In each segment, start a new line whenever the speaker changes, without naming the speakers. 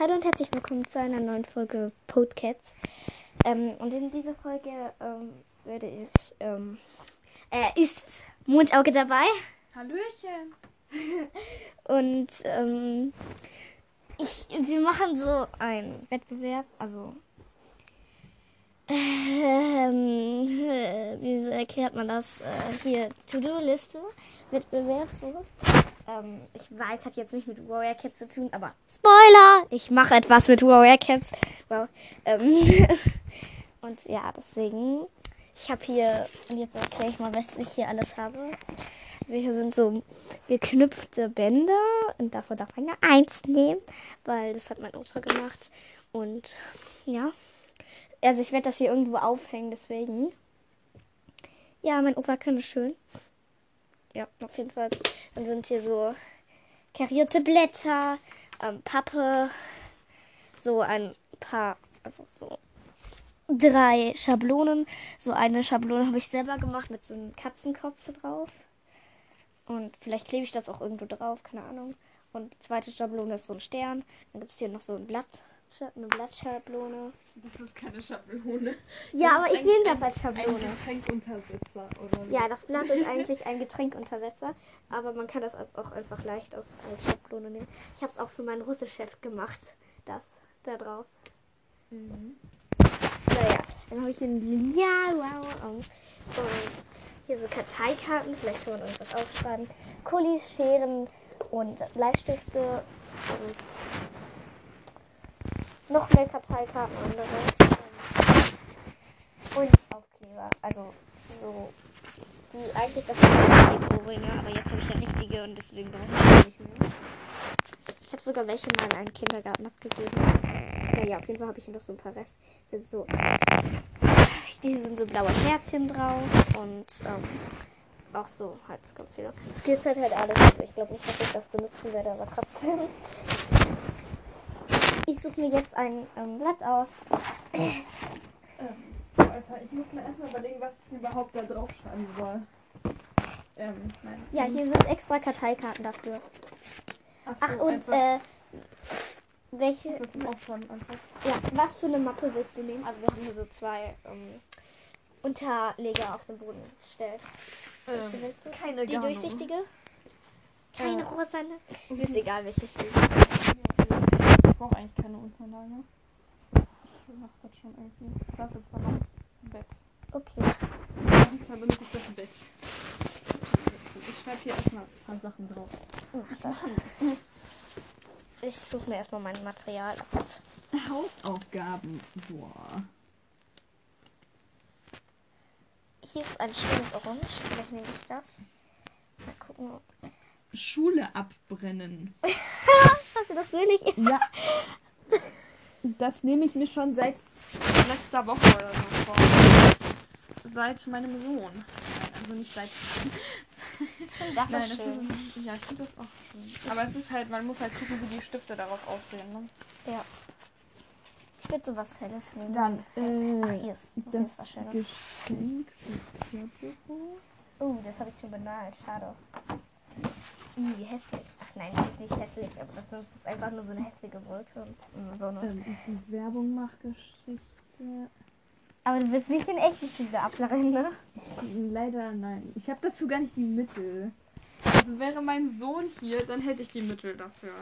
Hallo und herzlich willkommen zu einer neuen Folge Podcats. Ähm, und in dieser Folge ähm, werde ich, ähm, äh, ist Mondauge dabei.
Hallöchen.
Und ähm, ich, wir machen so einen Wettbewerb, also ähm, wie erklärt man das? Äh, hier, To-Do-Liste, Wettbewerb, so. Ähm, ich weiß, hat jetzt nicht mit Warrior Cats zu tun, aber Spoiler! Ich mache etwas mit Warrior Cats. Wow. Ähm, und ja, deswegen, ich habe hier, und jetzt erkläre ich mal, was ich hier alles habe. Also hier sind so geknüpfte Bänder und davon darf man ja eins nehmen, weil das hat mein Opa gemacht. Und ja, also ich werde das hier irgendwo aufhängen, deswegen. Ja, mein Opa kann es schön. Ja, auf jeden Fall. Dann sind hier so karierte Blätter, ähm, Pappe, so ein paar, also so drei Schablonen. So eine Schablone habe ich selber gemacht mit so einem Katzenkopf drauf. Und vielleicht klebe ich das auch irgendwo drauf, keine Ahnung. Und die zweite Schablone ist so ein Stern. Dann gibt es hier noch so ein Blatt, eine Blattschablone.
Das ist keine Schablone.
Ja,
Das
aber ich nehme das als
Ein
Schablone.
Getränkuntersetzer oder.
Ja, das Blatt ist eigentlich ein Getränkuntersetzer, aber man kann das auch einfach leicht aus, als Schablone nehmen. Ich habe es auch für meinen Russischchef gemacht, das da drauf.
Mhm.
Naja, dann habe ich hier ein Lineal, wow, oh. und hier so Karteikarten, vielleicht kann man irgendwas aufschreiben, Kulis, Scheren und Bleistifte und noch mehr Karteikarten andere. Und Aufkleber, also so die eigentlich das Ohrringe, aber jetzt habe ich ja richtige und deswegen brauche ich nicht mehr. Ich habe sogar welche mal in einen Kindergarten abgegeben. Naja, auf jeden Fall habe ich hier noch so ein paar Rest. Sind so. Diese sind so blaue Herzchen drauf und ähm, auch so halt das kommt noch. Es glitzert halt alles. Also ich glaube nicht, dass ich das benutzen werde, aber trotzdem. Ich suche mir jetzt ein ähm, Blatt aus.
Ähm, Alter, ich muss mir erstmal überlegen, was ich überhaupt da drauf schreiben soll. Ähm, nein.
Ja, hier sind extra Karteikarten dafür.
Ach, so,
Ach und
einfach,
äh, welche?
einfach.
Ja, was für eine Mappe willst du nehmen? Also wir haben hier so zwei ähm, Unterleger auf den Boden gestellt. Welche willst du?
keine
Die
Ahnung.
durchsichtige? Keine
Äh,
rosane? Ist egal, welche. Ich
brauche eigentlich keine Unterlage. Ich mach das schon irgendwie. Ich sag jetzt mal Bett.
Okay.
Und zwar benutze ich das Bett. Ich schreibe hier erstmal ein paar Sachen drauf.
Ich suche mir erstmal mein Material aus.
Hausaufgaben. Boah.
Hier ist ein schönes Orange. Vielleicht nehme ich das. Mal gucken.
Schule abbrennen.
Du das wirklich?
Ja. Das nehme ich mir schon seit letzter Woche oder so vor. Seit meinem Sohn. Also nicht seit.
Ich das
Nein,
ist
das
schön.
Ist, ja, ich finde das auch schön. Aber es ist halt, man muss halt gucken, wie die Stifte darauf aussehen. Ne?
Ja. Ich würde so was Helles nehmen.
Dann, äh,
Ach, hier ist, hier ist was Schönes.
Geschenk.
Oh, das habe ich schon benalt. Schade. Ih, wie hässlich. Ach nein, das ist nicht hässlich, aber das ist einfach nur so eine hässliche Wolke und eine Sonne.
Ähm, die Werbung macht Geschichte.
Aber du willst nicht in echte Schule ablachen, ne?
Leider nein. Ich habe dazu gar nicht die Mittel. Also wäre mein Sohn hier, dann hätte ich die Mittel dafür.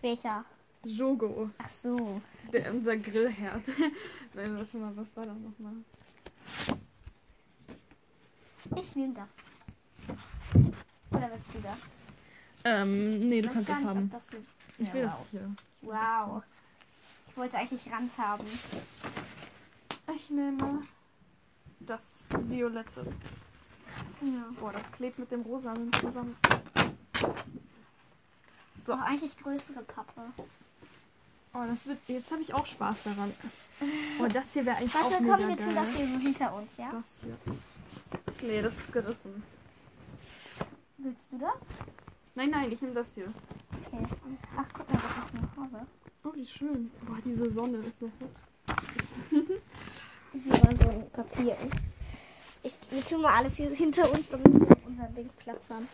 Welcher?
Jogo,
Ach so.
der unser Grillherd. Nein, warte mal, was war da nochmal?
Ich nehme das. Oder willst du das?
Ähm, nee, du kannst das
nicht,
haben.
Das so
Ich
Ja,
will
wow.
das hier.
Wow. Ich wollte eigentlich Rand haben.
Ich nehme das Violette.
Ja.
Boah, das klebt mit dem Rosanen zusammen.
So, eigentlich größere Pappe.
Oh, das wird. Jetzt habe ich auch Spaß daran. Oh, das hier wäre eigentlich
Warte,
auch
komm,
mega
wir tun das hier so hinter uns, ja?
Das hier. Nee, das ist gerissen.
Willst du das?
Nein, nein, ich nehme das hier.
Okay. Ach, guck mal, das ist eine Farbe.
Oh, wie schön. Boah, diese Sonne ist so hübsch.
Hier war so ein Papier. Ich, wir tun mal alles hier hinter uns, damit wir unser Ding Platz haben.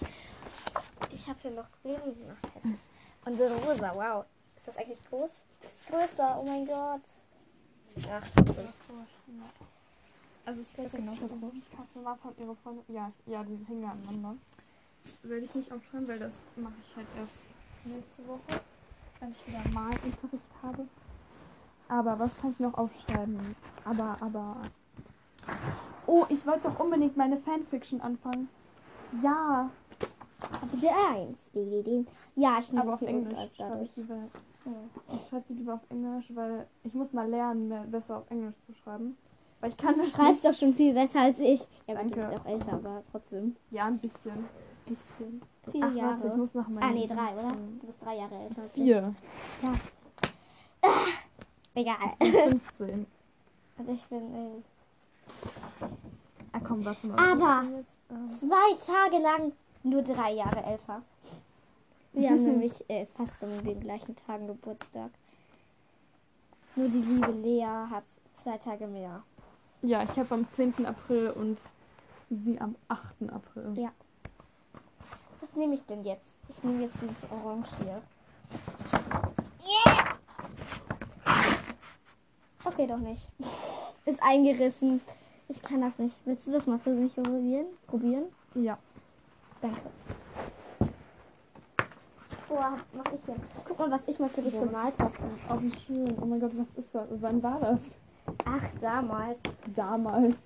Ich habe hier noch grün noch. Und so rosa, wow. Ist das eigentlich groß? Das ist größer, oh mein Gott. Ach, trotzdem.
Also ich
weiß
genauso
nicht.
groß. Was hat halt ihre Freunde? Ja, ja, die hängen ja aneinander. Werde ich nicht aufschreiben, weil das mache ich halt erst nächste Woche, wenn ich wieder Malunterricht habe. Aber was kann ich noch aufschreiben? Aber, aber. Oh, ich wollte doch unbedingt meine Fanfiction anfangen. Ja,
Kapitel 1. Die, die, die. Ja, ich nehme
aber auf Englisch schreibe ich lieber.
Ja.
Ich schreibe die lieber auf Englisch, weil ich muss mal lernen, mehr, besser auf Englisch zu schreiben. Weil ich kann
Du
das
schreibst
nicht.
doch schon viel besser als ich. Ja, gut, du
Danke.
bist auch älter, aber trotzdem.
Ja, ein bisschen. Bisschen.
Vier
Ach,
Jahre.
warte, ich muss noch mal.
ah, nee, drei, oder? Du bist drei Jahre älter. als ich.
Vier.
Egal.
15.
Und ich bin äh,
Ah, komm, warte mal.
Aber-
ähm,
zwei Tage lang nur drei Jahre älter. Wir haben nämlich äh, fast an den gleichen Tagen Geburtstag. Nur die liebe Lea hat zwei Tage mehr.
ja, ich habe am 10. April und sie am 8. April.
Ja. Was nehme ich denn jetzt? Ich nehme jetzt dieses Orange hier. Okay, doch nicht. Ist eingerissen. Ich kann das nicht. Willst du das mal für mich probieren? Probieren?
Ja.
Danke. Boah, mach ich jetzt. Guck mal, was ich mal für dich
was
gemalt habe.
Oh, wie schön. Oh mein Gott, was ist das? Wann war das?
Ach, damals.
Damals.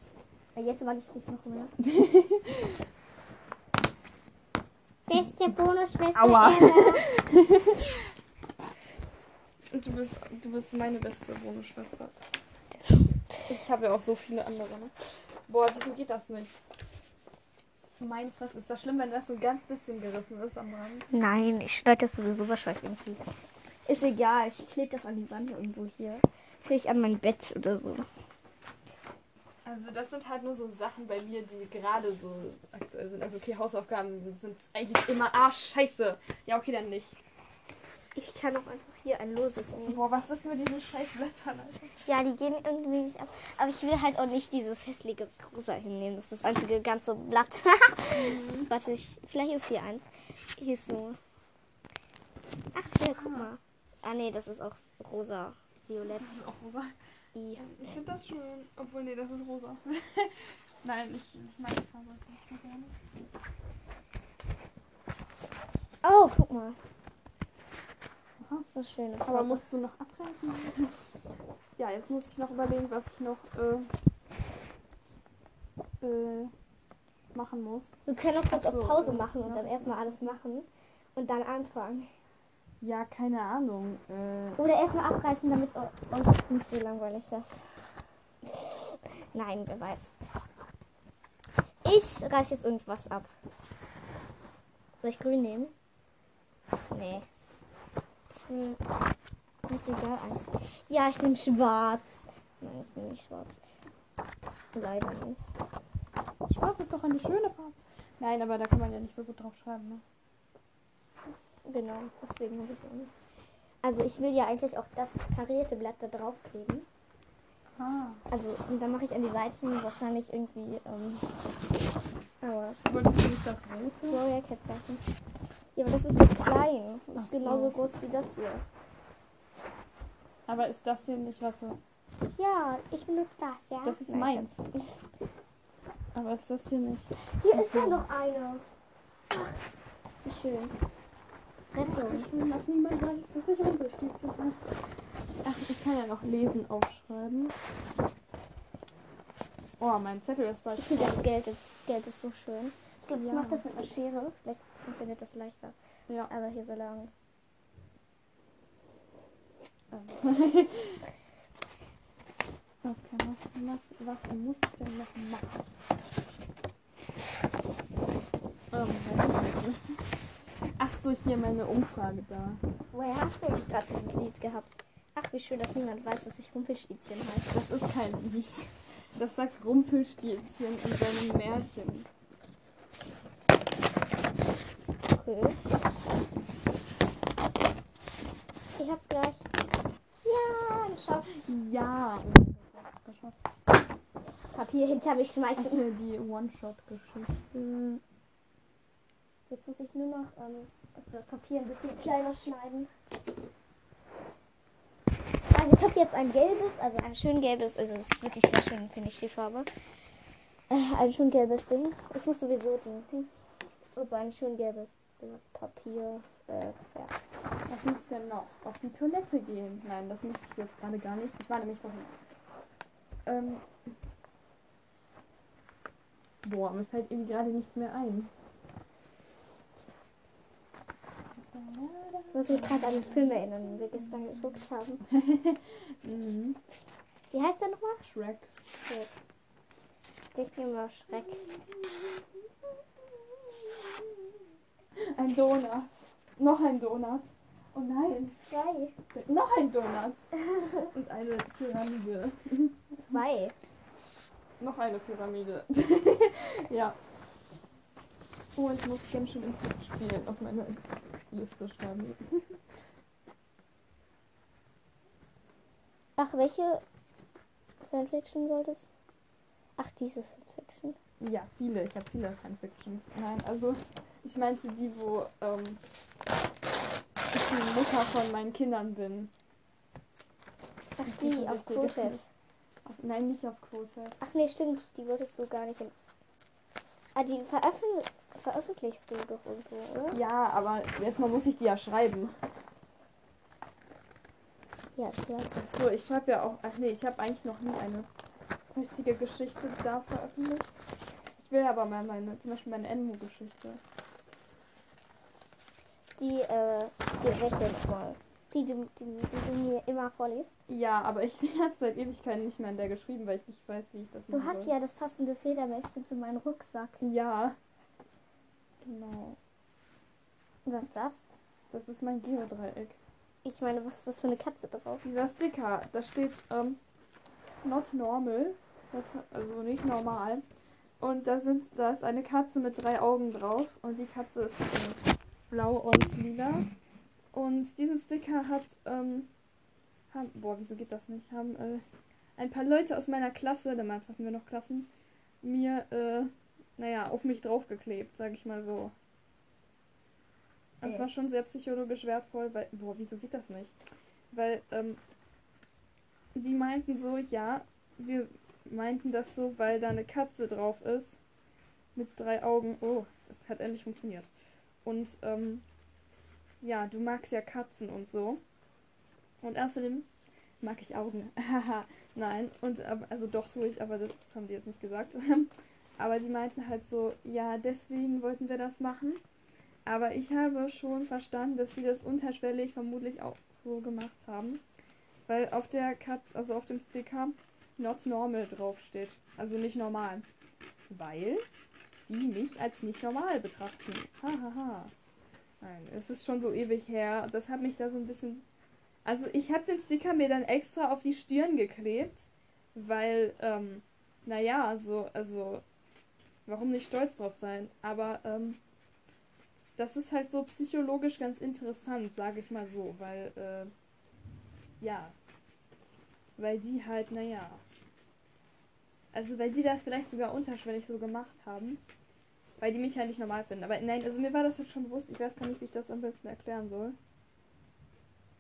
Ja, Jetzt mag ich dich noch mehr. Beste Bonusschwester
Aua. du bist, du bist meine beste Bonusschwester. Ich habe ja auch so viele andere, ne? Boah, wieso geht das nicht? Mein Fress, ist das schlimm, wenn das so ein ganz bisschen gerissen ist am Rand?
Nein, ich schneide das sowieso wahrscheinlich irgendwie. Ist egal, ich klebe das an die Wand irgendwo hier. Vielleicht an mein Bett oder so.
Also das sind halt nur so Sachen bei mir, die gerade so aktuell sind. Also okay, Hausaufgaben sind eigentlich immer, ah scheiße. Ja, okay, dann nicht.
Ich kann auch einfach hier ein loses nehmen.
Boah, was ist mit diesen scheiß Blättern, Alter?
Ja, die gehen irgendwie nicht ab. Aber ich will halt auch nicht dieses hässliche Rosa hinnehmen. Das ist das einzige ganze Blatt. Warte, ich, vielleicht ist hier eins. Hier ist so. Ach, hier, guck
Ah.
mal. Ah, nee, das ist auch rosa. Violett.
Das ist auch rosa.
I.
Ich finde das schön. Obwohl, nee, das ist rosa. Nein, ich, ich mag die Farbe nicht so gerne.
Oh, guck mal.
Aha.
Was schöne
Aber
Farbe.
musst du noch abreißen? Ja, jetzt muss ich noch überlegen, was ich noch äh, äh, machen muss.
Wir können auch kurz
so,
auf Pause machen und
ja.
dann erstmal alles machen und dann anfangen.
Ja, keine Ahnung. Äh,
Oder erstmal abreißen, damit es eu- euch nicht so langweilig ist. Nein, wer weiß. Ich reiß jetzt irgendwas ab. Soll ich grün nehmen? Nee. Ich will. Ist egal. Ja, ich nehme schwarz. Nein, ich nehme nicht schwarz. Leider nicht.
Schwarz ist doch eine schöne Farbe. Nein, aber da kann man ja nicht so gut drauf schreiben, ne?
Genau, deswegen habe ich es nicht. Also ich will ja eigentlich auch das karierte Blatt da draufkleben.
Ah.
Also, und dann mache ich an die Seiten wahrscheinlich irgendwie, ähm, aber
Wolltest du nicht das rote?
Warrior Cat Sachen. Ja, aber das ist zu klein. Das ist
so.
genauso groß wie das hier.
Aber ist das hier nicht, warte.
Ja, ich benutze das, ja.
Das ist
Nein,
meins. Aber ist das hier nicht?
Hier ist ja noch eine. Ach, wie schön. Rettung.
Dass niemand weiß, dass ich Rumpelstilzchen hast. Ach, ich kann ja noch lesen aufschreiben. Oh, mein Zettel ist bald
Ich finde das Geld ist, Geld ist so schön. Ich glaube, ich
Ja.
mache das mit einer Schere. Vielleicht funktioniert das leichter.
Ja.
Aber hier so lang.
Ähm. Was, kann, was, was, was muss ich denn noch machen? Ähm, weiß ich nicht. Ach so, hier meine Umfrage da.
Woher hast du eigentlich gerade dieses Lied gehabt? Ach, wie schön, dass niemand weiß, dass ich Rumpelstilzchen heiße.
Das ist kein Lied. Das sagt Rumpelstilzchen in seinem Märchen.
Okay. Ich hab's gleich. Ja, geschafft.
Ja, geschafft.
Papier hinter mich
Ach,
schmeißen.
hier die One-Shot-Geschichte.
Jetzt muss ich nur noch ähm, das Papier ein bisschen kleiner schneiden. habe jetzt ein gelbes, also ein schön gelbes, also es ist wirklich sehr schön, finde ich die Farbe. Äh, ein schön gelbes Ding. Ich muss sowieso den Ding. Also ein schön gelbes Papier. Äh, ja.
Was muss ich denn noch? Auf die Toilette gehen? Nein, das muss ich jetzt gerade gar nicht. Ich war nämlich vorhin. Ähm. Boah, mir fällt irgendwie gerade nichts mehr ein.
Ich muss mich gerade an den Film erinnern, den wir gestern geguckt haben.
Mhm.
Wie heißt der nochmal?
Shrek.
Schreck. Denk mir mal Schreck.
Ein Donut. Noch ein Donut. Oh nein.
Zwei.
Noch ein Donut. Und eine Pyramide.
Zwei.
Noch eine Pyramide. ja. Oh, ich muss ganz schön Impact spielen auf meine Liste schreiben.
Ach, welche Fanfiction solltest Ach, diese Fanfiction.
Ja, viele. Ich habe viele Fanfictions. Nein, also ich meinte die, wo ähm, ich die Mutter von meinen Kindern bin.
Ach,
Die
die auf. Quote.
Auf, nein, nicht auf Quote.
Ach nee, stimmt, die wolltest du gar nicht. In... Ah, die veröffentl veröffentlichst du doch irgendwo, oder?
Ja, aber erstmal muss ich die ja schreiben.
Ja, klar.
So, ich schreibe ja auch. Ach nee, ich habe eigentlich noch nie eine richtige Geschichte da veröffentlicht. Ich will aber mal meine, zum Beispiel meine Enmo-Geschichte.
Die, äh, hier, welche nochmal? Die, die, die, die du mir immer vorliest.
Ja, aber ich habe seit Ewigkeiten nicht mehr in der geschrieben, weil ich nicht weiß, wie ich das
Du
machen
hast ja das passende Federmäppchen zu meinem Rucksack.
Ja. Genau.
Was ist das?
Das ist mein Geodreieck.
Ich meine, was ist das für eine Katze drauf?
Dieser Sticker, da steht ähm, not normal. Das, also nicht normal. Und da sind, da ist eine Katze mit drei Augen drauf. Und die Katze ist äh, blau und lila. Und diesen Sticker hat, ähm, haben, boah, wieso geht das nicht? Haben äh, ein paar Leute aus meiner Klasse, damals hatten wir noch Klassen, mir, äh, naja, auf mich draufgeklebt, sag ich mal so. Und es
Äh.
war schon sehr psychologisch wertvoll, weil, boah, wieso geht das nicht? Weil, ähm, die meinten so, ja, wir meinten das so, weil da eine Katze drauf ist. Mit drei Augen. Oh, das hat endlich funktioniert. Und, ähm, ja, du magst ja Katzen und so. Und außerdem mag ich Augen. Haha, nein. Und, also doch tue ich, aber das haben die jetzt nicht gesagt. aber die meinten halt so, ja, deswegen wollten wir das machen. Aber ich habe schon verstanden, dass sie das unterschwellig vermutlich auch so gemacht haben. Weil auf der Katze, also auf dem Sticker, not normal draufsteht. Also nicht normal. Weil die mich als nicht normal betrachten. Hahaha. Ha, ha. Nein, es ist schon so ewig her. Das hat mich da so ein bisschen. Also ich habe den Sticker mir dann extra auf die Stirn geklebt, weil, ähm, naja, so, also, warum nicht stolz drauf sein? Aber, ähm, das ist halt so psychologisch ganz interessant, sage ich mal so, weil, äh, ja, weil die halt, naja, also weil die das vielleicht sogar unterschwellig so gemacht haben, weil die mich halt nicht normal finden. Aber nein, also mir war das jetzt schon bewusst, ich weiß gar nicht, wie ich das am besten erklären soll.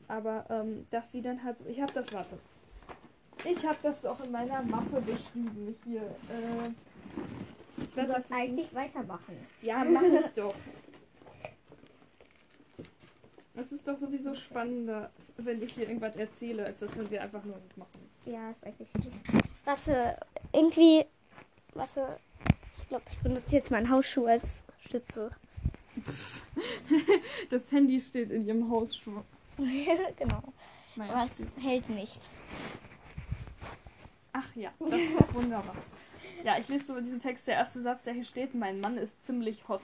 Aber, ähm, dass die dann halt so, ich habe das, warte, ich habe das auch in meiner Mappe beschrieben, hier, äh, ich werde das
eigentlich weitermachen.
ja, mach ich doch. Es ist doch sowieso spannender, wenn ich hier irgendwas erzähle, als dass wenn wir einfach nur machen.
Ja, ist eigentlich gut. Warte, irgendwie. Warte. Ich glaube, ich benutze jetzt meinen Hausschuh als Stütze.
Das Handy steht in ihrem Hausschuh.
genau.
Naja,
Aber es hält nicht.
Ach ja, das ist doch wunderbar. Ja, ich lese so diesen Text, der erste Satz, der hier steht, mein Mann ist ziemlich hot.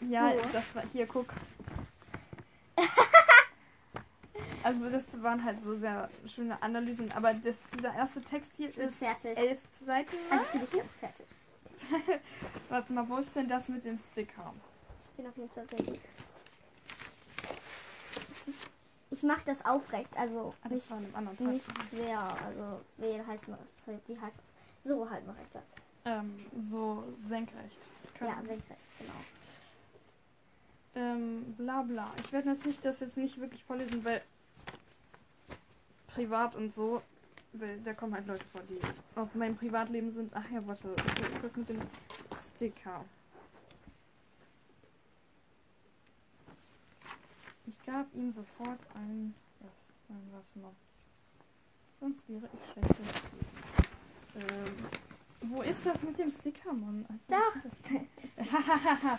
Ja,
Wo?
das war, hier, guck. Also das waren halt so sehr schöne Analysen, aber das, dieser erste Text hier ist
fertig.
elf Seiten lang.
Also ich bin nicht ganz fertig.
Warte mal, wo ist denn das mit dem Sticker?
Ich bin auf jeden Fall fertig. Ich mache das aufrecht, also
Ah,
nicht,
das war in einem anderen
nicht
Tag.
sehr, also wie heißt man das? Wie heißt So halt mache ich das.
Ähm, so senkrecht.
Ja,
Können-
senkrecht, genau.
Ähm, bla bla. Ich werde natürlich das jetzt nicht wirklich vorlesen, weil privat und so, weil da kommen halt Leute vor, die auf meinem Privatleben sind. Ach ja, warte, wo ist das mit dem Sticker? Ich gab ihm sofort ein. Was? Nein, was noch? Sonst wäre ich schlecht im Spiel. Ähm, wo ist das mit dem Sticker, Mann? Also,
Da.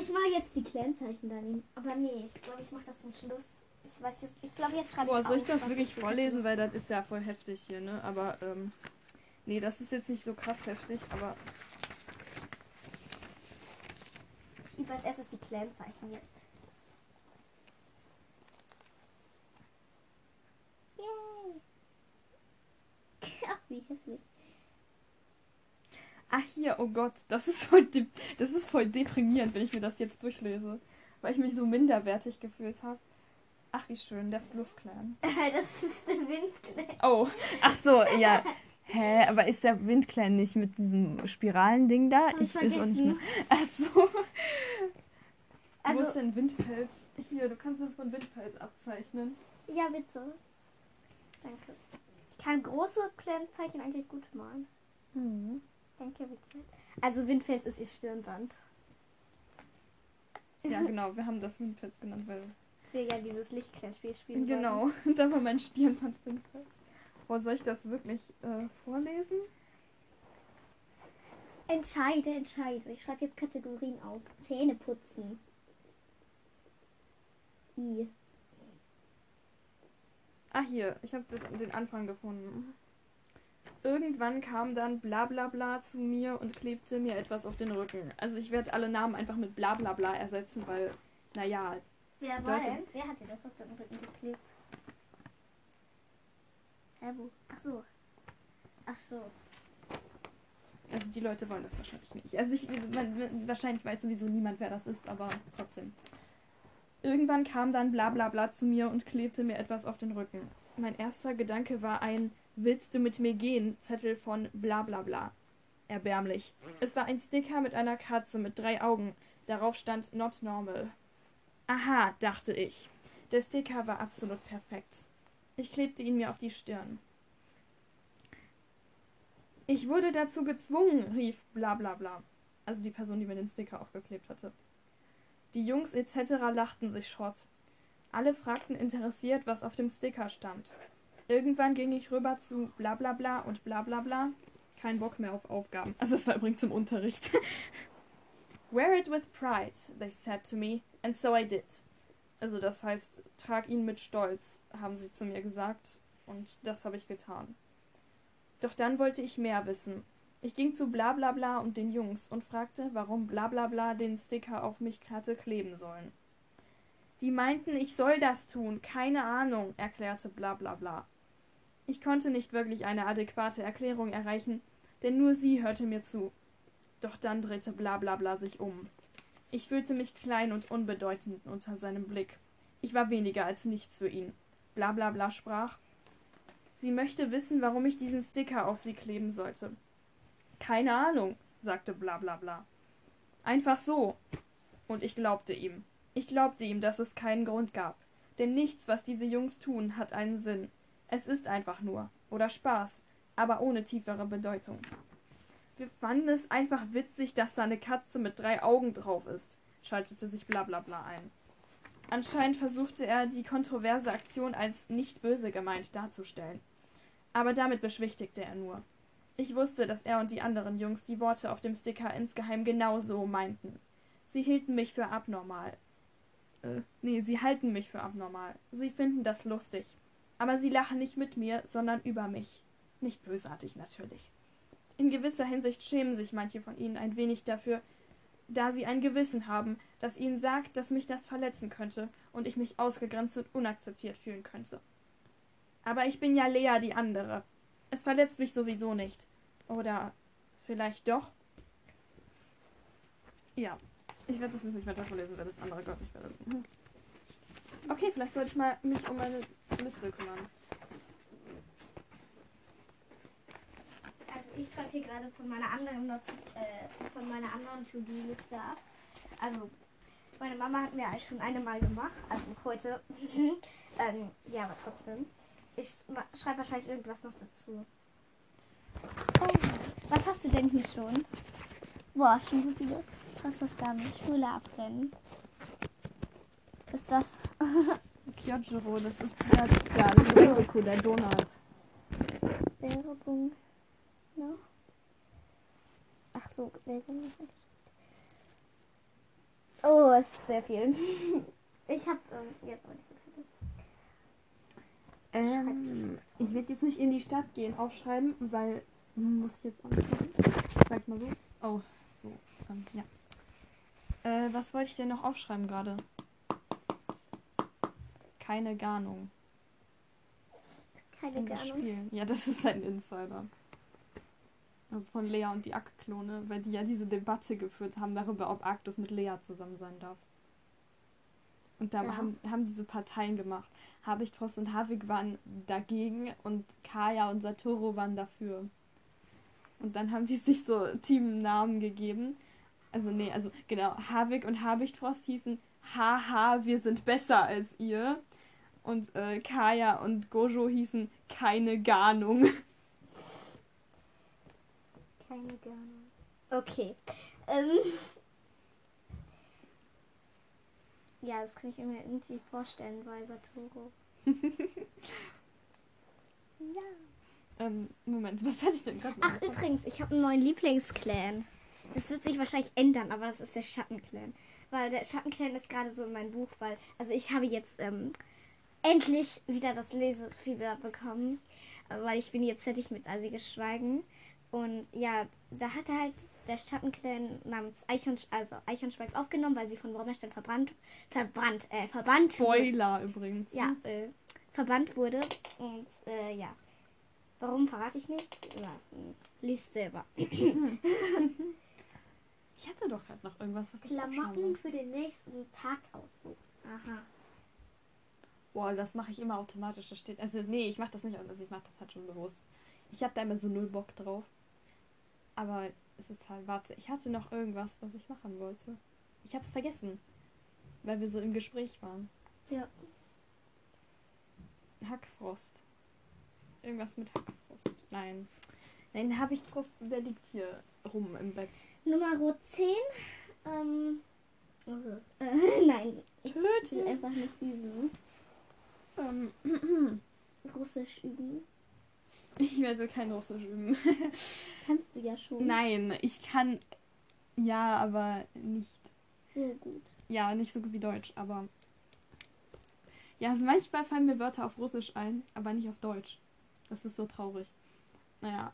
Ich mache jetzt die Clan-Zeichen daneben. Aber nee, ich glaube, ich mache das zum Schluss. Ich weiß jetzt, ich glaube, jetzt schreibe
Boah,
ich
soll ich das wirklich
ich
vorlesen? Weil das ist ja voll heftig hier, ne? Aber, ähm, nee, das ist jetzt nicht so krass heftig, aber
Ich übe als erstes die Clan-Zeichen jetzt. Yay! Ach, wie hässlich.
Ah, hier, oh Gott, das ist voll, das ist voll deprimierend, wenn ich mir das jetzt durchlese. Weil ich mich so minderwertig gefühlt habe. Ach, wie schön, der Flussclan.
Das ist der Windclan.
Oh, ach so, ja. Hä, aber ist der Windclan nicht mit diesem Spiralending da?
Hab ich
ist auch nicht mehr. Ach so. Wo ist
Also,
denn Windpelz? Hier, du kannst das von Windpelz abzeichnen.
ja, bitte. Danke. Ich kann große Clan-Zeichen eigentlich gut malen.
Mhm.
Danke, bitte. Also, Windfels ist ihr Stirnband.
Ja, genau, wir haben das Windpelz genannt, weil.
Wir ja dieses Lichtclan-Spiel spielen
Genau, da war mein Stirnband Windpelz. Boah, soll ich das wirklich äh, vorlesen?
Entscheide, entscheide. Ich schreibe jetzt Kategorien auf. Zähne putzen. I.
Ah, hier, ich habe den Anfang gefunden. Irgendwann kam dann bla bla bla zu mir und klebte mir etwas auf den Rücken. Also ich werde alle Namen einfach mit bla bla bla ersetzen, weil, naja,
Wer denn? Wer hat dir das auf den Rücken geklebt? Hä, wo? Ach so. Ach so.
also die Leute wollen das wahrscheinlich nicht. Also ich, man, wahrscheinlich weiß sowieso niemand, wer das ist, aber trotzdem. Irgendwann kam dann bla bla bla zu mir und klebte mir etwas auf den Rücken. Mein erster Gedanke war ein Willst du mit mir gehen? Zettel von bla bla. Erbärmlich. Es war ein Sticker mit einer Katze mit drei Augen. Darauf stand Not Normal. Aha, dachte ich. Der Sticker war absolut perfekt. Ich klebte ihn mir auf die Stirn. Ich wurde dazu gezwungen, rief bla bla bla. Also die Person, die mir den Sticker aufgeklebt hatte. Die Jungs etc. lachten sich Schrott. Alle fragten interessiert, was auf dem Sticker stand. Irgendwann ging ich rüber zu bla bla bla und bla bla bla. Kein Bock mehr auf Aufgaben. Also es war übrigens im Unterricht. Wear it with pride, they said to me, and so I did. Also das heißt, trag ihn mit Stolz, haben sie zu mir gesagt, und das habe ich getan. Doch dann wollte ich mehr wissen. Ich ging zu Blablabla bla bla und den Jungs und fragte, warum Blablabla bla bla den Sticker auf mich hatte kleben sollen. Die meinten, ich soll das tun, keine Ahnung, erklärte Blablabla. Bla bla. Ich konnte nicht wirklich eine adäquate Erklärung erreichen, denn nur sie hörte mir zu. Doch dann drehte Blablabla bla bla sich um. Ich fühlte mich klein und unbedeutend unter seinem Blick. Ich war weniger als nichts für ihn. Blablabla bla bla sprach. Sie möchte wissen, warum ich diesen Sticker auf sie kleben sollte. Keine Ahnung, sagte Blablabla. Bla bla. Einfach so. Und ich glaubte ihm. Ich glaubte ihm, dass es keinen Grund gab. Denn nichts, was diese Jungs tun, hat einen Sinn. Es ist einfach nur. Oder Spaß. Aber ohne tiefere Bedeutung. Wir fanden es einfach witzig, dass da eine Katze mit drei Augen drauf ist, schaltete sich Blablabla bla ein. Anscheinend versuchte er, die kontroverse Aktion als nicht böse gemeint darzustellen. Aber damit beschwichtigte er nur. Ich wusste, dass er und die anderen Jungs die Worte auf dem Sticker insgeheim genau so meinten. Sie hielten mich für abnormal. Äh, nee, sie halten mich für abnormal. Sie finden das lustig. Aber sie lachen nicht mit mir, sondern über mich. Nicht bösartig natürlich. In gewisser Hinsicht schämen sich manche von ihnen ein wenig dafür, da sie ein Gewissen haben, das ihnen sagt, dass mich das verletzen könnte und ich mich ausgegrenzt und unakzeptiert fühlen könnte. Aber ich bin ja Lea die andere. Es verletzt mich sowieso nicht. Oder vielleicht doch? Ja. Ich werde das jetzt nicht weiter vorlesen, weil das andere Gott nicht mehr dazu. Okay, vielleicht sollte ich mal mich um meine Liste kümmern.
Also ich schreibe hier gerade von meiner anderen äh, anderen To-Do-Liste ab. Also Meine Mama hat mir schon eine Mal gemacht, also heute. ähm, ja, aber trotzdem. Ich schreibe wahrscheinlich irgendwas noch dazu. Oh, was hast du denn hier schon? Boah, schon so viele Hausaufgaben. Schule abbrennen. Ist das?
Kyojiro, das ist dieser, ist Rico, der Donut.
Werbung noch? Ach so, Werbung nicht. Oh, es ist sehr viel. Ich habe ähm, jetzt auch nicht.
Ähm, ich werde jetzt nicht in die Stadt gehen, aufschreiben, weil muss ich jetzt machen. Sag mal so. Oh, so. Ähm, ja. Äh, was wollte ich denn noch aufschreiben gerade? Keine Garnung.
Keine.
Spiel. Ja, das ist ein Insider. Das ist von Lea und die Ack-Klone, weil die ja diese Debatte geführt haben darüber, ob Arctus mit Lea zusammen sein darf. Und da
Ja.
haben, haben diese Parteien gemacht. Habichtfrost und Havik waren dagegen und Kaya und Satoru waren dafür. Und dann haben die sich so Teamnamen gegeben. Also nee, also genau, Havik und Habichtfrost hießen Haha, wir sind besser als ihr. Und äh, Kaya und Gojo hießen keine Garnung.
Keine Ahnung. Okay. Ähm. Ja, das kann ich mir irgendwie vorstellen bei Satoru. ja.
Ähm, Moment, was hatte ich denn gerade?
Ach, übrigens, ich habe einen neuen Lieblingsclan. Das wird sich wahrscheinlich ändern, aber das ist der Schattenclan. Weil der Schattenclan ist gerade so in meinem Buch, weil, also ich habe jetzt ähm, endlich wieder das Lesefieber bekommen, weil ich bin jetzt fertig mit Eisiges Schweigen. Und ja, da hat halt der Schattenclan namens Eichhorn, also Eichhornschweiß aufgenommen, weil sie von Brommerstein verbrannt, verbrannt, äh, verbannt wurde.
Spoiler übrigens.
Ja, äh, verbannt wurde. Und äh, ja. Warum verrate ich nicht? Ja, hm, liest selber.
Ich hatte doch gerade noch irgendwas, was ich
Klamotten
aufschreibe.
für den nächsten Tag aussuchen. Aha.
Boah, das mache ich immer automatisch. Das steht. Also nee, ich mache das nicht. Also ich mache das halt schon bewusst. Ich habe da immer so null Bock drauf. Aber es ist halt, warte, ich hatte noch irgendwas, was ich machen wollte. Ich habe es vergessen. Weil wir so im Gespräch waren.
Ja.
Hackfrost. Irgendwas mit Hackfrost. Nein. Nein, Habichtfrost, der liegt hier rum im Bett.
Nummer 10. Ähm. also, Äh, nein, ich will
Töten.
einfach nicht üben.
Ähm,
Russisch üben.
Ich werde kein Russisch üben.
Kannst du ja schon.
Nein, ich kann. Ja, aber nicht.
Sehr gut.
Ja, nicht so gut wie Deutsch, aber. Ja, also manchmal fallen mir Wörter auf Russisch ein, aber nicht auf Deutsch. Das ist so traurig. Naja,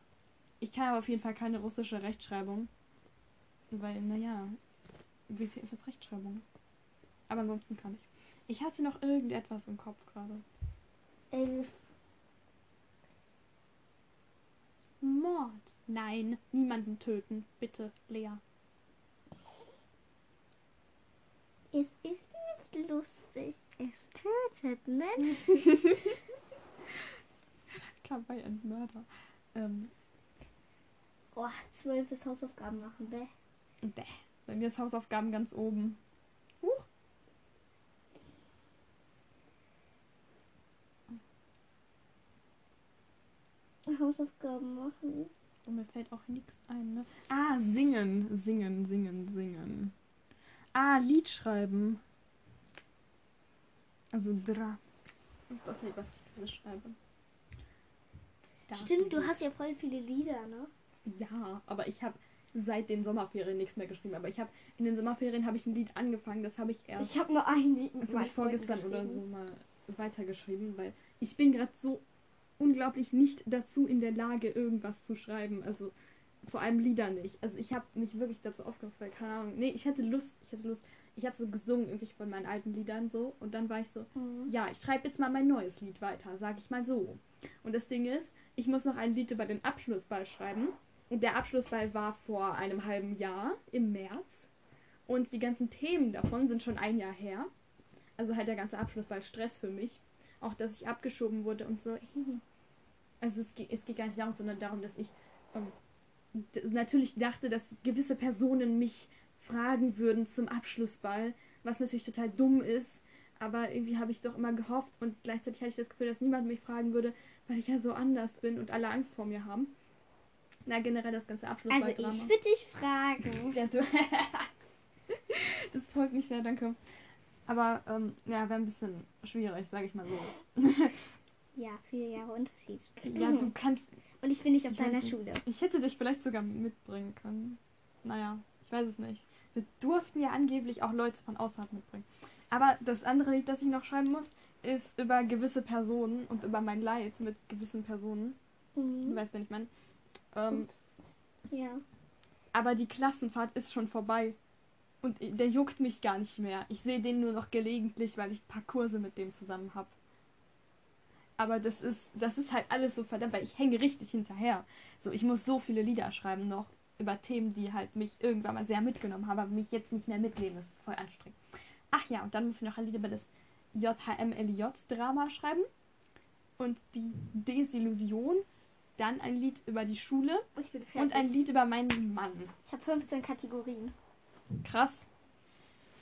ich kann aber auf jeden Fall keine russische Rechtschreibung. Weil, naja, WTF ist Rechtschreibung. Aber ansonsten kann ich's. Ich hatte noch irgendetwas im Kopf gerade.
Elf.
Mord. Nein, niemanden töten. Bitte, Lea.
Es ist nicht lustig. Es tötet Menschen.
Kawaii and Murder. Ähm,
Oh, zwölf ist Hausaufgaben machen. Bäh.
bäh. Bei mir ist Hausaufgaben ganz oben. Huch.
Hausaufgaben machen.
Und mir fällt auch nichts ein, ne? Ah, singen, singen, singen, singen. Ah, Lied schreiben. Also dra. Das ist das was ich gerade schreibe. Das
Stimmt, du hast ja voll viele Lieder, ne?
Ja, aber ich habe seit den Sommerferien nichts mehr geschrieben. Aber ich habe in den Sommerferien habe ich ein Lied angefangen. Das habe ich erst.
Ich habe nur ein Lied
Das habe ich vorgestern oder so mal weitergeschrieben, weil ich bin gerade so unglaublich nicht dazu in der Lage, irgendwas zu schreiben. Also vor allem Lieder nicht. Also ich habe mich wirklich dazu aufgehört, weil, keine Ahnung. Nee, ich hatte Lust, ich hatte Lust. Ich habe so gesungen, irgendwie von meinen alten Liedern so. Und dann war ich so,
Mhm.
ja, ich schreibe jetzt mal mein neues Lied weiter, sag ich mal so. Und das Ding ist, ich muss noch ein Lied über den Abschlussball schreiben. Und der Abschlussball war vor einem halben Jahr, im März. Und die ganzen Themen davon sind schon ein Jahr her. Also halt der ganze Abschlussball Stress für mich. Auch, dass ich abgeschoben wurde und so. Also es geht, es geht gar nicht darum, sondern darum, dass ich ähm, natürlich dachte, dass gewisse Personen mich fragen würden zum Abschlussball, Was natürlich total dumm ist, aber irgendwie habe ich doch immer gehofft und gleichzeitig hatte ich das Gefühl, dass niemand mich fragen würde, weil ich ja so anders bin und alle Angst vor mir haben. Na, generell das ganze
Also
Abschlussballdrama.
ich würde dich fragen.
Ja, du. das freut mich sehr, danke. Aber ähm, ja, wäre ein bisschen schwierig, sage ich mal so.
Ja, vier Jahre Unterschied.
Ja, du kannst.
Und ich bin nicht auf deiner
nicht.
Schule.
Ich hätte dich vielleicht sogar mitbringen können. Naja, ich weiß es nicht. Wir durften ja angeblich auch Leute von außerhalb mitbringen. Aber das andere Lied, das ich noch schreiben muss, ist über gewisse Personen und über mein Leid mit gewissen Personen. Du
Mhm.
weißt, wen ich meine. Ähm,
Ja.
aber die Klassenfahrt ist schon vorbei. Und der juckt mich gar nicht mehr. Ich sehe den nur noch gelegentlich, weil ich ein paar Kurse mit dem zusammen habe. Aber das ist, das ist halt alles so verdammt, weil ich hänge richtig hinterher. So, ich muss so viele Lieder schreiben noch über Themen, die halt mich irgendwann mal sehr mitgenommen haben, aber mich jetzt nicht mehr mitnehmen. Das ist voll anstrengend. Ach ja, und dann muss ich noch ein Lied über das JHMLJ-Drama schreiben. Und die Desillusion. Dann ein Lied über die Schule.
Ich bin fertig.
Und ein Lied über meinen Mann.
Ich habe 15 Kategorien.
Krass.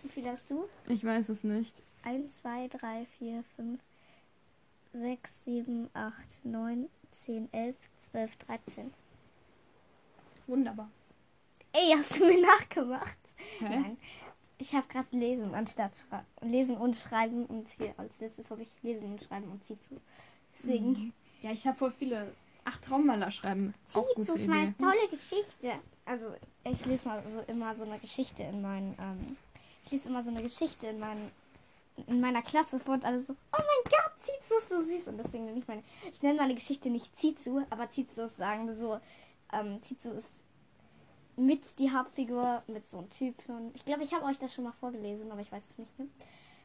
Wie viel hast du?
Ich weiß es nicht.
1, 2, 3, 4, 5, 6, 7, 8, 9, 10, 11, 12, 13.
Wunderbar.
Ey, hast du mir nachgemacht?
Hä?
Nein. Ich habe gerade lesen anstatt Schrei lesen und schreiben und hier als letztes habe ich lesen und schreiben und zieht zu. Deswegen.
Mhm. Ja, ich habe voll viele. Ach, Traummaler schreiben. Auch
Zieht
gute
zu ist meine tolle Geschichte. Also ich lese mal so immer so eine Geschichte in meinen. Ähm, ich lese immer so eine Geschichte in meinen in meiner Klasse vor und alle so, oh mein Gott, Zizu ist so süß. Und deswegen nenne ich meine, ich nenne meine Geschichte nicht Zizu, aber Zizu ist sagen wir so, ähm, Zizu ist mit die Hauptfigur, mit so einem Typen. Ich glaube, ich habe euch das schon mal vorgelesen, aber ich weiß es nicht mehr.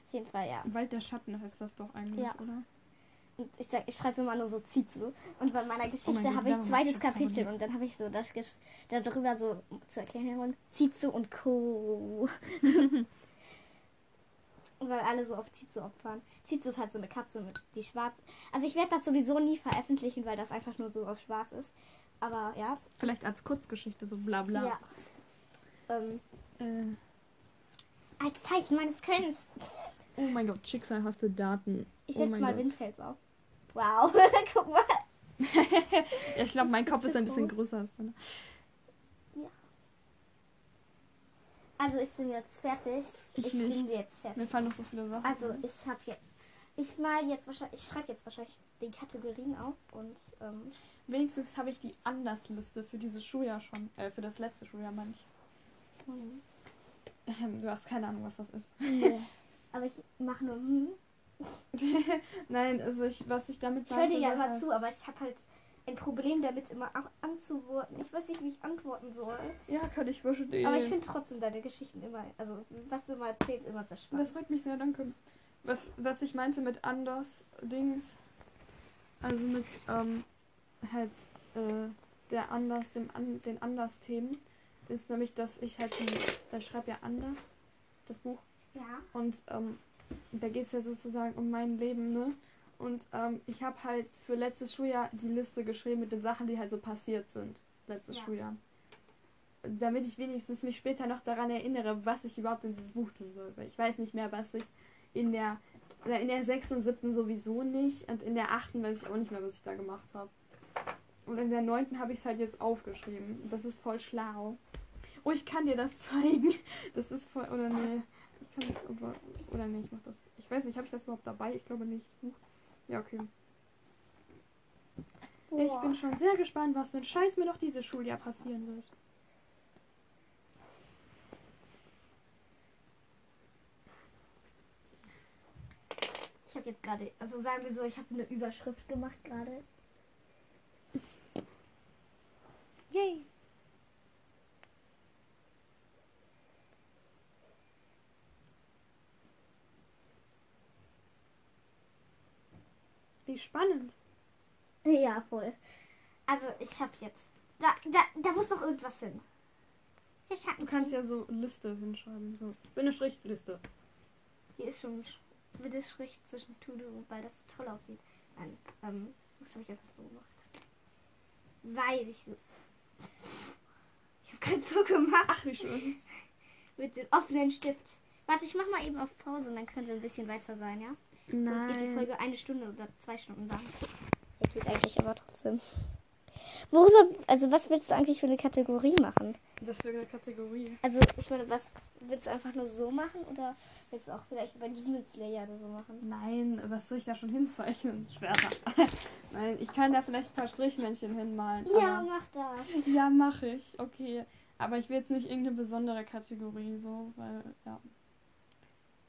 Auf jeden Fall, ja.
Wald der Schatten heißt das doch eigentlich,
Ja.
oder?
Und ich sag, ich schreibe immer nur so Zizu. Und bei meiner Geschichte
Oh
habe ich zweites Kapitel und dann habe ich so das darüber so zu erklären. Zizu und Co. Weil alle so auf Zizu opfern. Zizu ist halt so eine Katze mit die schwarz. Also ich werde das sowieso nie veröffentlichen, weil das einfach nur so aus Spaß ist. Aber ja.
Vielleicht als Kurzgeschichte, so bla bla.
Ja. Ähm,
Äh,
als Zeichen meines Könnens.
oh mein Gott, schicksalhafte Daten.
Ich
oh
setze
mein
mal
Gott.
Windfels auf. Wow. Guck mal.
Ja, ich glaube, mein Kopf
ist
ist ein bisschen
groß.
größer als deiner.
Also ich bin jetzt fertig.
Ich
bin
nicht.
jetzt fertig.
Mir fallen noch so viele Sachen.
Also ich habe jetzt, ich mal jetzt wahrscheinlich, ich schreibe jetzt wahrscheinlich die Kategorien auf und ähm,
Wenigstens habe ich die Andersliste für dieses Schuljahr schon. Äh, für das letzte Schuljahr, meine ich. Ähm, du hast keine Ahnung, was das ist.
aber ich mache nur, hm.
Nein, also ich, was ich damit
ich höre dir ja immer zu, aber ich habe halt ein Problem damit immer anzuworten. Ich weiß nicht, wie ich antworten soll.
Ja, kann ich verstehen.
Aber ich finde trotzdem deine Geschichten immer, also was du immer erzählst, immer sehr
Das
spannend.
freut mich sehr, danke. Was, was ich meinte mit anders Dings, also mit ähm, halt äh, der anders, dem an, den anders Themen, ist nämlich, dass ich halt die, ich schreibe ja anders, das Buch,
Ja.
und ähm, da geht es ja sozusagen um mein Leben, ne? Und ähm, ich habe halt für letztes Schuljahr die Liste geschrieben mit den Sachen, die halt so passiert sind, letztes
Ja.
Schuljahr. Damit ich wenigstens mich später noch daran erinnere, was ich überhaupt in dieses Buch tun soll. Weil ich weiß nicht mehr, was ich in der, in der 6. und 7. sowieso nicht. Und in der 8. weiß ich auch nicht mehr, was ich da gemacht habe. Und in der 9. habe ich es halt jetzt aufgeschrieben. Das ist voll schlau. Oh, ich kann dir das zeigen. Das ist voll. Oder nee. Ich kann. Aber, oder nee, ich mach das. Ich weiß nicht, habe ich das überhaupt dabei? Ich glaube nicht. Huch. Ja, okay. Ich
Boah.
bin schon sehr gespannt, was für ein Scheiß mir noch dieses Schuljahr passieren wird.
Ich habe jetzt gerade, also sagen wir so, ich habe eine Überschrift gemacht gerade. Yay.
Wie spannend.
Ja, voll. Also ich habe jetzt, da, da, da muss noch irgendwas hin. Der
Du
Schatten
kannst ja so Liste hinschreiben. So. Bindestrich, Liste.
Hier ist schon Mittelstrich zwischen Tude und weil das so toll aussieht. Nein, ähm, das habe ich einfach so gemacht. Weil ich so. Ich habe gerade so gemacht
Ach, wie schön.
mit dem offenen Stift. Warte, ich mach mal eben auf Pause und dann können wir ein bisschen weiter sein, ja? Sonst geht die Folge eine Stunde oder zwei Stunden lang. Ja, geht eigentlich aber trotzdem. Worüber, also was willst du eigentlich für eine Kategorie machen?
Was für eine Kategorie?
Also, ich meine, was willst du einfach nur so machen oder willst du auch vielleicht über Demon Slayer oder so machen?
Nein, was soll ich da schon hinzeichnen? Schwerter. Nein, ich kann da vielleicht ein paar Strichmännchen hinmalen.
Ja,
aber-
mach das.
Ja, mache ich. Okay. Aber ich will jetzt nicht irgendeine besondere Kategorie so, weil, ja.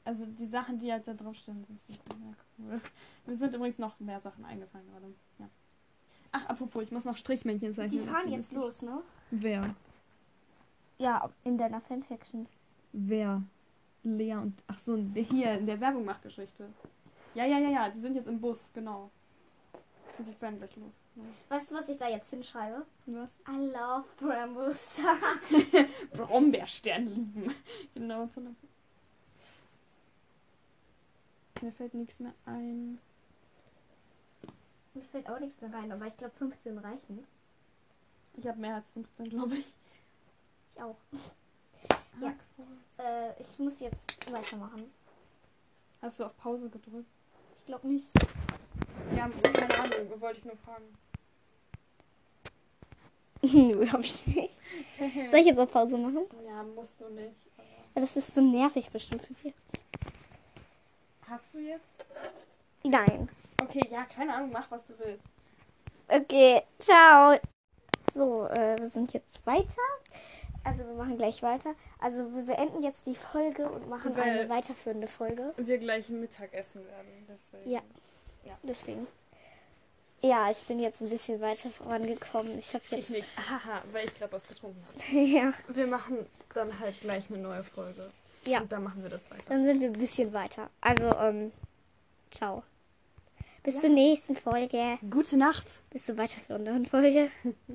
Also die Sachen, die halt da draufstehen, sind nicht sehr cool. Mir sind übrigens noch mehr Sachen eingefallen gerade. Ja. Ach, apropos, ich muss noch Strichmännchen zeichnen.
Die fahren jetzt los, ne?
Wer?
Ja, in deiner Fanfiction.
Wer? Lea und. Ach so, der hier in der Werbung macht Geschichte. Ja, ja, ja, ja, die sind jetzt im Bus, genau. Und die fahren gleich los. Genau.
Weißt du, was ich da jetzt hinschreibe?
Was?
I love Brambuster.
Brombeerstern lieben. genau. so eine- Mir fällt nichts mehr ein.
Mir fällt auch nichts mehr rein, aber ich glaube 15 reichen.
Ich habe mehr als 15, glaube ich.
Ich auch. Ja. Äh, ich muss jetzt weitermachen.
Hast du auf Pause gedrückt?
Ich glaube nicht.
Ja, keine Ahnung, wollte ich nur fragen.
Nö, hab ich nicht. Soll ich jetzt auf Pause machen?
Ja, musst du nicht. Aber
das ist so nervig bestimmt für dich.
Hast du jetzt?
Nein.
Okay, ja, keine Ahnung, mach was du willst.
Okay, ciao. So, äh, wir sind jetzt weiter. Also wir machen gleich weiter. Also wir beenden jetzt die Folge und machen
Weil-
eine weiterführende Folge.
Wir gleich Mittagessen werden, deswegen.
Ja. Deswegen. Ja, ich bin jetzt ein bisschen weiter vorangekommen. Ich habe
Ich
jetzt.
nicht. Haha, weil ich gerade was getrunken habe.
ja.
Wir machen dann halt gleich eine neue Folge.
Ja.
Und dann machen wir das weiter.
Dann sind wir ein bisschen weiter. Also, ähm, ciao. Bis zur nächsten Folge.
Gute Nacht.
Bis zur weiterführenden Folge.